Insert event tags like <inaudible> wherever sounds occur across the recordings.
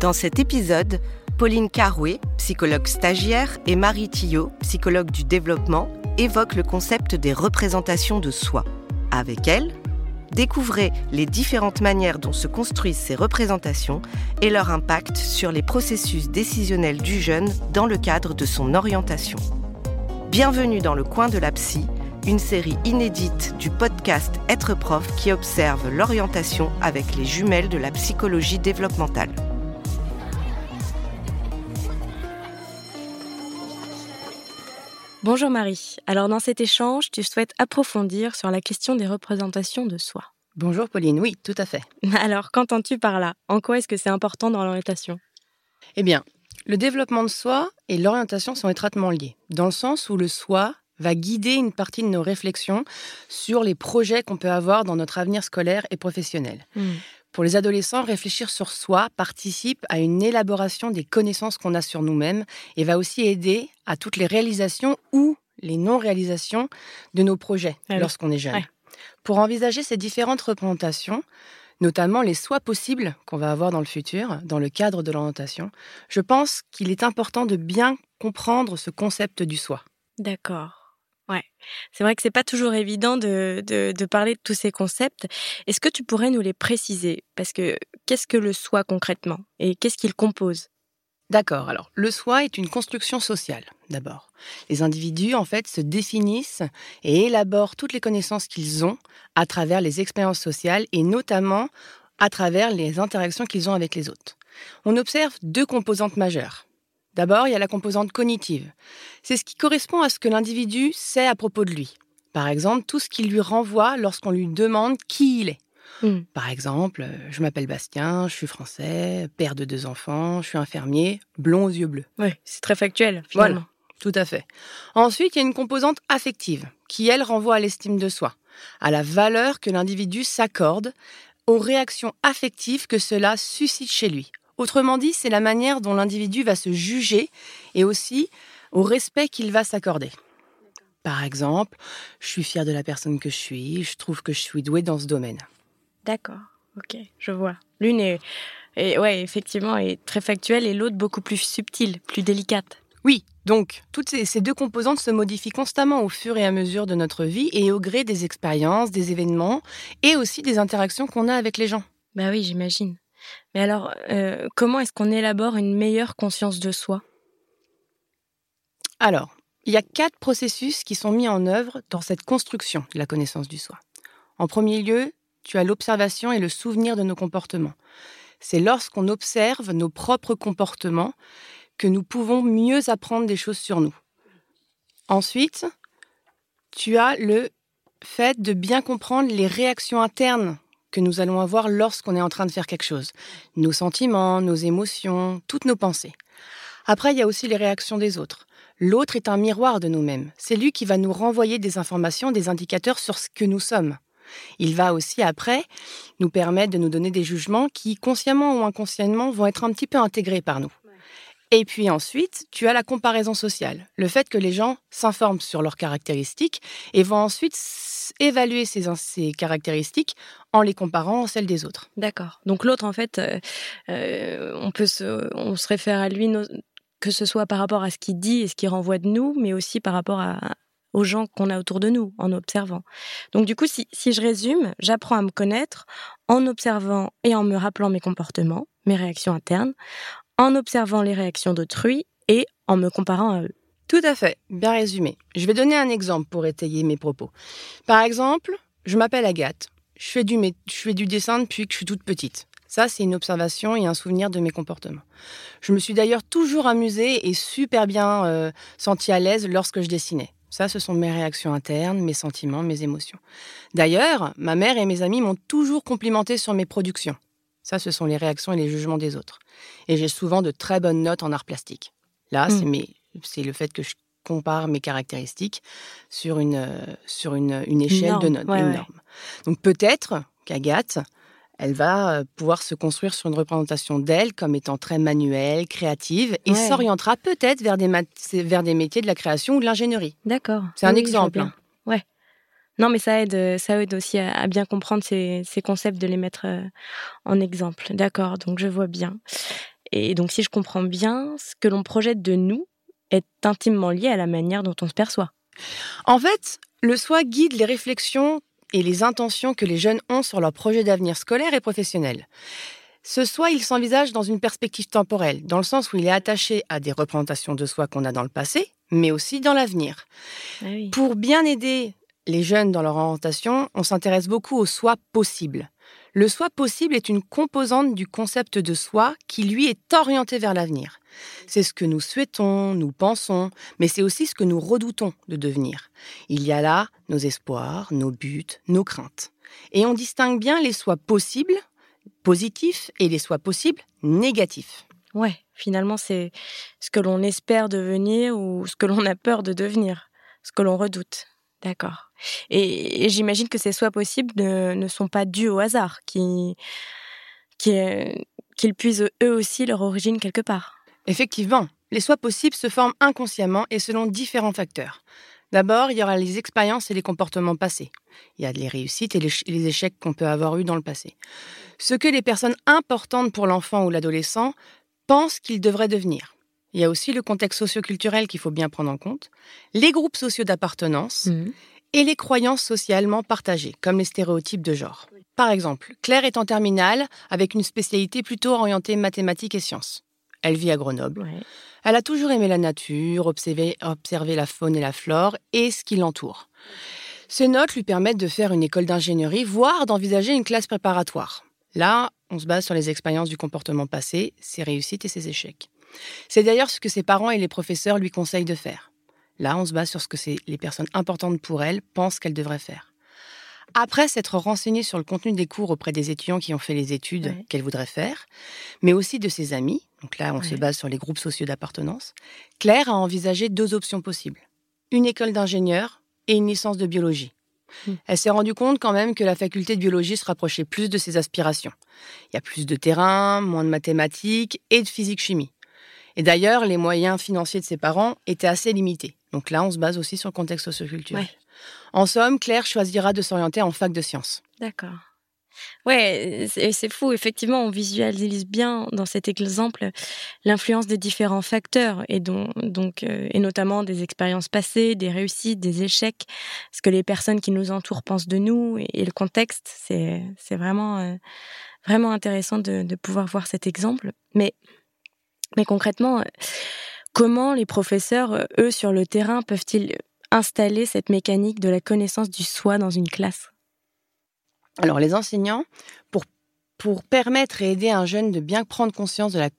Dans cet épisode, Pauline Carouet, psychologue stagiaire, et Marie Tillot, psychologue du développement, évoquent le concept des représentations de soi. Avec elles, découvrez les différentes manières dont se construisent ces représentations et leur impact sur les processus décisionnels du jeune dans le cadre de son orientation. Bienvenue dans le coin de la psy, une série inédite du podcast Être prof qui observe l'orientation avec les jumelles de la psychologie développementale. Bonjour Marie. Alors dans cet échange, tu souhaites approfondir sur la question des représentations de soi. Bonjour Pauline, oui, tout à fait. <laughs> Alors qu'entends-tu par là? En quoi est-ce que c'est important dans l'orientation? Eh bien, le développement de soi et l'orientation sont étroitement liés, dans le sens où le soi va guider une partie de nos réflexions sur les projets qu'on peut avoir dans notre avenir scolaire et professionnel. Hmm. Pour les adolescents, réfléchir sur soi participe à une élaboration des connaissances qu'on a sur nous-mêmes et va aussi aider à toutes les réalisations ou les non-réalisations de nos projets Ah oui. lorsqu'on est jeune. Ouais. Pour envisager ces différentes représentations, notamment les soins possibles qu'on va avoir dans le futur, dans le cadre de l'orientation, je pense qu'il est important de bien comprendre ce concept du soi. D'accord. Ouais. C'est vrai que c'est pas toujours évident de, de, de parler de tous ces concepts. Est-ce que tu pourrais nous les préciser? Parce que qu'est-ce que le soi concrètement? Et qu'est-ce qu'il compose? D'accord, alors le soi est une construction sociale, d'abord. Les individus, en fait, se définissent et élaborent toutes les connaissances qu'ils ont à travers les expériences sociales et notamment à travers les interactions qu'ils ont avec les autres. On observe deux composantes majeures. D'abord, il y a la composante cognitive. C'est ce qui correspond à ce que l'individu sait à propos de lui. Par exemple, tout ce qui lui renvoie lorsqu'on lui demande qui il est. Hmm. Par exemple, euh, je m'appelle Bastien, je suis français, père de deux enfants, je suis infirmier, blond aux yeux bleus. Oui, c'est très factuel finalement. Tout à fait. Ensuite, il y a une composante affective, qui, elle, renvoie à l'estime de soi, à la valeur que l'individu s'accorde, aux réactions affectives que cela suscite chez lui. Autrement dit, c'est la manière dont l'individu va se juger et aussi au respect qu'il va s'accorder. Par exemple, je suis fier de la personne que je suis, je trouve que je suis doué dans ce domaine. D'accord. Ok, je vois. L'une est, est- ouais, effectivement, est très factuelle et l'autre beaucoup plus subtile, plus délicate. Oui, donc toutes ces, ces deux composantes se modifient constamment au fur et à mesure de notre vie et au gré des expériences, des événements et aussi des interactions qu'on a avec les gens. Bah oui, j'imagine. Mais alors, euh, comment est-ce qu'on élabore une meilleure conscience de soi? Alors, il y a quatre processus qui sont mis en œuvre dans cette construction de la connaissance du soi. En premier lieu, tu as l'observation et le souvenir de nos comportements. C'est lorsqu'on observe nos propres comportements que nous pouvons mieux apprendre des choses sur nous. Ensuite, tu as le fait de bien comprendre les réactions internes que nous allons avoir lorsqu'on est en train de faire quelque chose. Nos sentiments, nos émotions, toutes nos pensées. Après, il y a aussi les réactions des autres. L'autre est un miroir de nous-mêmes. C'est lui qui va nous renvoyer des informations, des indicateurs sur ce que nous sommes. Il va aussi, après, nous permettre de nous donner des jugements qui, consciemment ou inconsciemment, vont être un petit peu intégrés par nous. Et puis ensuite, tu as la comparaison sociale. Le fait que les gens s'informent sur leurs caractéristiques et vont ensuite évaluer ces, caractéristiques en les comparant à celles des autres. D'accord. Donc l'autre, en fait, euh, euh, on peut se, on se réfère à lui, que ce soit par rapport à ce qu'il dit et ce qu'il renvoie de nous, mais aussi par rapport aux gens qu'on a autour de nous, en observant. Donc du coup, si je résume, j'apprends à me connaître en observant et en me rappelant mes comportements, mes réactions internes, en observant les réactions d'autrui et en me comparant à eux. Tout à fait, bien résumé. Je vais donner un exemple pour étayer mes propos. Par exemple, je m'appelle Agathe. Je fais, du, dessin depuis que je suis toute petite. Ça, c'est une observation et un souvenir de mes comportements. Je me suis d'ailleurs toujours amusée et super bien euh, sentie à l'aise lorsque je dessinais. Ça, ce sont mes réactions internes, mes sentiments, mes émotions. D'ailleurs, ma mère et mes amis m'ont toujours complimenté sur mes productions. Ça, ce sont les réactions et les jugements des autres. Et j'ai souvent de très bonnes notes en art plastique. Là, Mm. c'est le fait que je compare mes caractéristiques sur une, euh, sur une, une échelle de notes, ouais, une ouais. norme. Donc peut-être qu'Agathe, elle va euh, pouvoir se construire sur une représentation d'elle comme étant très manuelle, créative, et Ouais. s'orientera peut-être vers des, mat- vers des métiers de la création ou de l'ingénierie. D'accord. C'est un Oui, exemple, hein. Non, mais ça aide, euh, ça aide aussi à, à bien comprendre ces, ces concepts, de les mettre euh, en exemple. D'accord, donc je vois bien. Et donc, si je comprends bien, ce que l'on projette de nous est intimement lié à la manière dont on se perçoit. En fait, le soi guide les réflexions et les intentions que les jeunes ont sur leur projet d'avenir scolaire et professionnel. Ce soi, il s'envisage dans une perspective temporelle, dans le sens où il est attaché à des représentations de soi qu'on a dans le passé, mais aussi dans l'avenir. Ah oui. Pour bien aider les jeunes dans leur orientation, on s'intéresse beaucoup au soi possible. Le soi possible est une composante du concept de soi qui, lui, est orienté vers l'avenir. C'est ce que nous souhaitons, nous pensons, mais c'est aussi ce que nous redoutons de devenir. Il y a là nos espoirs, nos buts, nos craintes. Et on distingue bien les soi possibles, positifs, et les soi possibles, négatifs. Ouais, finalement, c'est ce que l'on espère devenir ou ce que l'on a peur de devenir, ce que l'on redoute. D'accord. Et, j'imagine que ces soins possibles ne, sont pas dus au hasard, euh, qu'ils puisent eux aussi leur origine quelque part. Effectivement, les soi possibles se forment inconsciemment et selon différents facteurs. D'abord, il y aura les expériences et les comportements passés. Il y a les réussites et les, les échecs qu'on peut avoir eus dans le passé. Ce que les personnes importantes pour l'enfant ou l'adolescent pensent qu'il devrait devenir. Il y a aussi le contexte socioculturel qu'il faut bien prendre en compte, les groupes sociaux d'appartenance Mhm. et les croyances socialement partagées, comme les stéréotypes de genre. Par exemple, Claire est en terminale avec une spécialité plutôt orientée mathématiques et sciences. Elle vit à Grenoble. Ouais. Elle a toujours aimé la nature, observé la faune et la flore et ce qui l'entoure. Ces notes lui permettent de faire une école d'ingénierie, voire d'envisager une classe préparatoire. Là, on se base sur les expériences du comportement passé, ses réussites et ses échecs. C'est d'ailleurs ce que ses parents et les professeurs lui conseillent de faire. Là, on se base sur ce que les personnes importantes pour elle pensent qu'elle devrait faire. Après s'être renseignée sur le contenu des cours auprès des étudiants qui ont fait les études Ouais. qu'elle voudrait faire, mais aussi de ses amis, donc là on se base sur les groupes sociaux d'appartenance, Claire a envisagé deux options possibles. Une école d'ingénieur et une licence de biologie. Hmm. Elle s'est rendue compte quand même que la faculté de biologie se rapprochait plus de ses aspirations. Il y a plus de terrain, moins de mathématiques et de physique-chimie. Et d'ailleurs, les moyens financiers de ses parents étaient assez limités. Donc là, on se base aussi sur le contexte socioculturel. Ouais. En somme, Claire choisira de s'orienter en fac de sciences. D'accord. Ouais, c'est fou. Effectivement, on visualise bien dans cet exemple l'influence des différents facteurs et donc euh, et notamment des expériences passées, des réussites, des échecs, ce que les personnes qui nous entourent pensent de nous et, et le contexte. C'est c'est vraiment euh, vraiment intéressant de, de pouvoir voir cet exemple. Mais mais concrètement, euh, comment les professeurs, euh, eux, sur le terrain, peuvent-ils installer cette mécanique de la connaissance du soi dans une classe? Alors, les enseignants, pour, pour permettre et aider un jeune de bien prendre conscience de la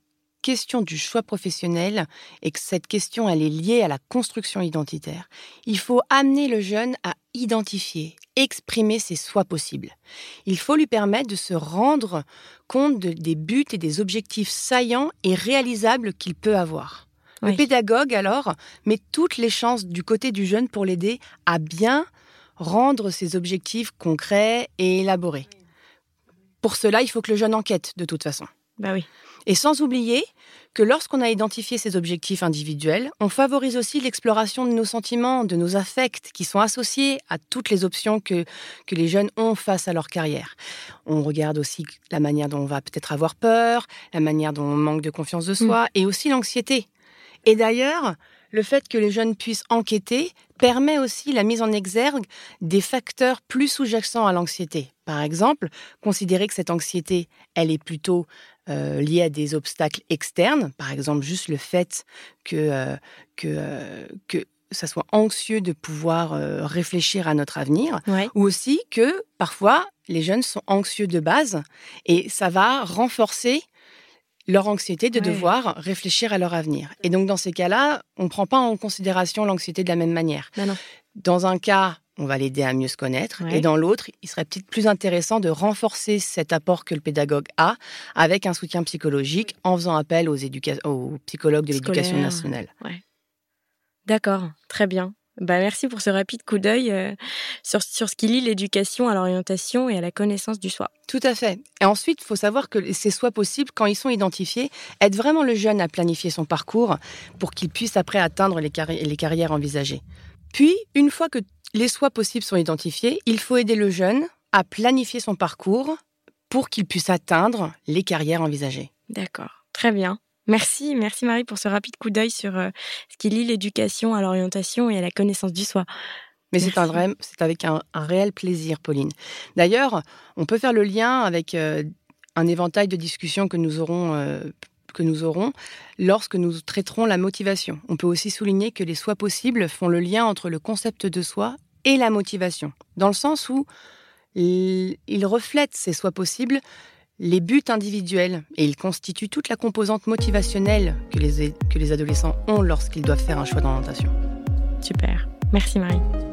question du choix professionnel et que cette question, elle est liée à la construction identitaire, il faut amener le jeune à identifier, exprimer ses choix possibles. Il faut lui permettre de se rendre compte de- des buts et des objectifs saillants et réalisables qu'il peut avoir. Le pédagogue, alors, met toutes les chances du côté du jeune pour l'aider à bien rendre ses objectifs concrets et élaborés. Pour cela, il faut que le jeune enquête, de toute façon. Bah oui. Et sans oublier que lorsqu'on a identifié ces objectifs individuels, on favorise aussi l'exploration de nos sentiments, de nos affects qui sont associés à toutes les options que, que les jeunes ont face à leur carrière. On regarde aussi la manière dont on va peut-être avoir peur, la manière dont on manque de confiance de soi et aussi l'anxiété. Et d'ailleurs, le fait que les jeunes puissent enquêter permet aussi la mise en exergue des facteurs plus sous-jacents à l'anxiété. Par exemple, considérer que cette anxiété, elle est plutôt euh, à des obstacles externes, par exemple juste le fait que, euh, que, euh, que ça soit anxieux de pouvoir euh, réfléchir à notre avenir, Ouais. ou aussi que parfois les jeunes sont anxieux de base et ça va renforcer leur anxiété de Ouais. devoir réfléchir à leur avenir. Et donc dans ces cas-là, on ne prend pas en considération l'anxiété de la même manière. Bah non. Dans un cas, on va l'aider à mieux se connaître, Ouais. et dans l'autre, il serait peut-être plus intéressant de renforcer cet apport que le pédagogue a avec un soutien psychologique en faisant appel aux, aux psychologues de l'éducation nationale. D'accord, très bien. Bah merci pour ce rapide coup d'œil euh, sur, sur ce qui lie l'éducation à l'orientation et à la connaissance du soi. Tout à fait. Et ensuite, il faut savoir que ces choix possibles, quand ils sont identifiés, aident vraiment le jeune à planifier son parcours pour qu'il puisse après atteindre les, carri- les carrières envisagées. Puis, une fois que les choix possibles sont identifiés, il faut aider le jeune à planifier son parcours pour qu'il puisse atteindre les carrières envisagées. D'accord, Très bien. Merci, merci Marie pour ce rapide coup d'œil sur ce qui lie l'éducation à l'orientation et à la connaissance du soi. Mais c'est un vrai, c'est avec un, réel plaisir, Pauline. D'ailleurs, on peut faire le lien avec un éventail de discussions que nous aurons que nous aurons lorsque nous traiterons la motivation. On peut aussi souligner que les soi possibles font le lien entre le concept de soi et la motivation, dans le sens où ils reflètent ces soi possibles les buts individuels et ils constituent toute la composante motivationnelle que les, que les adolescents ont lorsqu'ils doivent faire un choix d'orientation. Super. Merci Marie.